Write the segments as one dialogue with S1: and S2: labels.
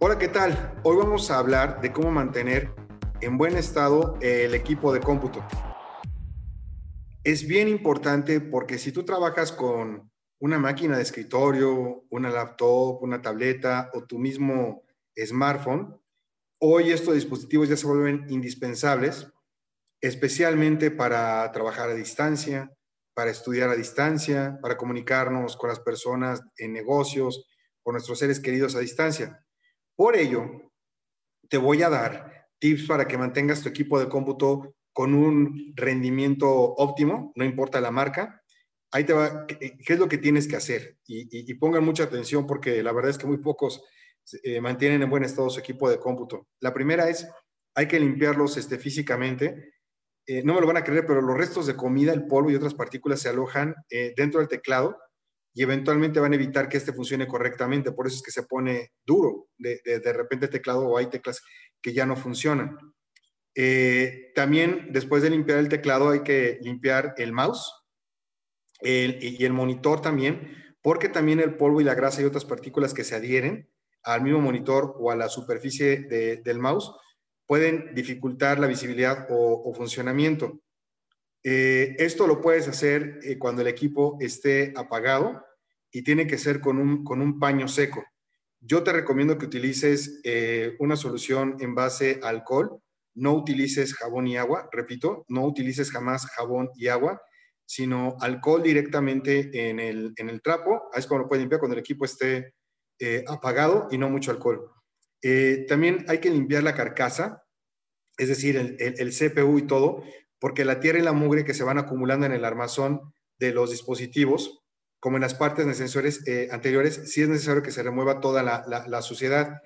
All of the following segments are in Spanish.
S1: Hola, ¿qué tal? Hoy vamos a hablar de cómo mantener en buen estado el equipo de cómputo. Es bien importante porque si tú trabajas con una máquina de escritorio, una laptop, una tableta o tu mismo smartphone, hoy estos dispositivos ya se vuelven indispensables, especialmente para trabajar a distancia, para estudiar a distancia, para comunicarnos con las personas en negocios, con nuestros seres queridos a distancia. Por ello, te voy a dar tips para que mantengas tu equipo de cómputo con un rendimiento óptimo, no importa la marca. Ahí te va, ¿qué, es lo que tienes que hacer? Y, pongan mucha atención porque la verdad es que muy pocos eh, mantienen en buen estado su equipo de cómputo. La primera es, hay que limpiarlos este, físicamente. Eh, no me lo van a creer, pero los restos de comida, el polvo y otras partículas se alojan eh, dentro del teclado y eventualmente van a evitar que este funcione correctamente. Por eso es que se pone duro de, de, repente el teclado o hay teclas que ya no funcionan. Eh, también después de limpiar el teclado hay que limpiar el mouse y el monitor también, porque también el polvo y la grasa y otras partículas que se adhieren al mismo monitor o a la superficie del mouse pueden dificultar la visibilidad o, funcionamiento. Eh, esto lo puedes hacer eh, cuando el equipo esté apagado y tiene que ser con un, con un paño seco. Yo te recomiendo que utilices eh, una solución en base a alcohol, no utilices jabón y agua, repito, no utilices jamás jabón y agua, sino alcohol directamente en el, en el trapo, es como lo puedes limpiar cuando el equipo esté apagado y no mucho alcohol. también hay que limpiar la carcasa, es decir, el, CPU y todo, porque la tierra y la mugre que se van acumulando en el armazón de los dispositivos, como en las partes de sensores eh, anteriores, sí es necesario que se remueva toda la, suciedad.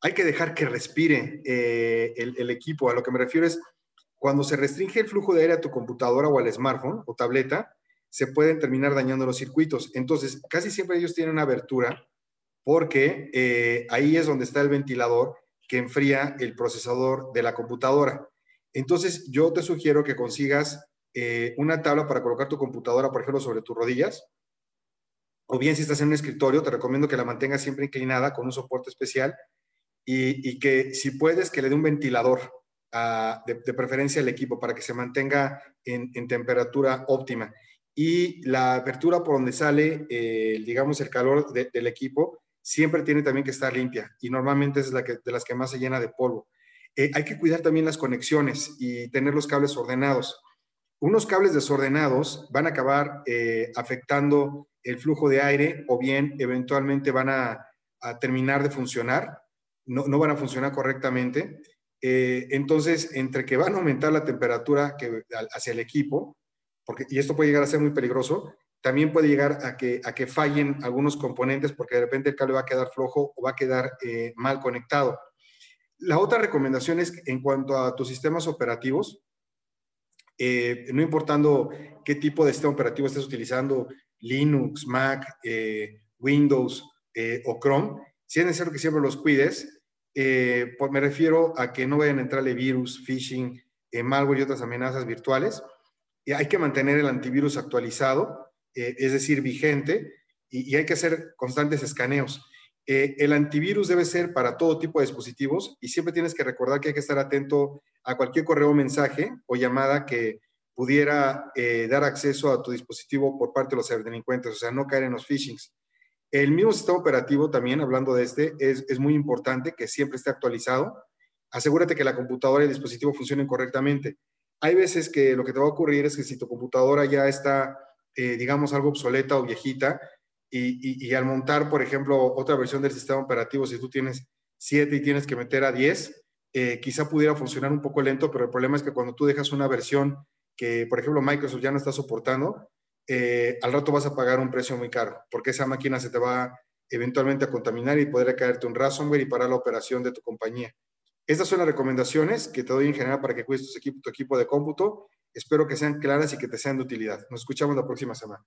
S1: Hay que dejar que respire eh, el, equipo. A lo que me refiero es, cuando se restringe el flujo de aire a tu computadora o al smartphone o tableta, se pueden terminar dañando los circuitos. Entonces, casi siempre ellos tienen una abertura porque eh, ahí es donde está el ventilador que enfría el procesador de la computadora. Entonces, yo te sugiero que consigas eh, una tabla para colocar tu computadora, por ejemplo, sobre tus rodillas. O bien, si estás en un escritorio, te recomiendo que la mantengas siempre inclinada con un soporte especial y, que si puedes, que le dé un ventilador de, preferencia al equipo para que se mantenga en, temperatura óptima. Y la apertura por donde sale, eh, digamos, el calor del equipo, siempre tiene también que estar limpia y normalmente es la que, de las que más se llena de polvo. Eh, hay que cuidar también las conexiones y tener los cables ordenados. Unos cables desordenados van a acabar eh, afectando el flujo de aire o bien eventualmente van a, terminar de funcionar, no, van a funcionar correctamente. Eh, entonces, entre que van a aumentar la temperatura que, hacia el equipo, porque, y esto puede llegar a ser muy peligroso, también puede llegar a que, a que fallen algunos componentes porque de repente el cable va a quedar flojo o va a quedar mal conectado. La otra recomendación es en cuanto a tus sistemas operativos, eh, no importando qué tipo de sistema operativo estés utilizando, Linux, Mac, eh, Windows eh, o Chrome, si es necesario que siempre los cuides, me refiero a que no vayan a entrarle virus, phishing, malware y otras amenazas virtuales. Y hay que mantener el antivirus actualizado, es decir, vigente, y hay que hacer constantes escaneos. Eh, el antivirus debe ser para todo tipo de dispositivos y siempre tienes que recordar que hay que estar atento a cualquier correo, mensaje o llamada que pudiera eh, dar acceso a tu dispositivo por parte de los ciberdelincuentes, o sea, no caer en los phishings. El mismo sistema operativo también, hablando de este, es, es muy importante que siempre esté actualizado. Asegúrate que la computadora y el dispositivo funcionen correctamente. Hay veces que lo que te va a ocurrir es que si tu computadora ya está, eh, digamos, algo obsoleta o viejita, y, al montar, por ejemplo, otra versión del sistema operativo, si tú tienes 7 y tienes que meter a 10, eh, quizá pudiera funcionar un poco lento, pero el problema es que cuando tú dejas una versión que, por ejemplo, Microsoft ya no está soportando, eh, al rato vas a pagar un precio muy caro, porque esa máquina se te va eventualmente a contaminar y podría caerte un ransomware y parar la operación de tu compañía. Estas son las recomendaciones que te doy en general para que cuides tu tu equipo de cómputo. Espero que sean claras y que te sean de utilidad. Nos escuchamos la próxima semana.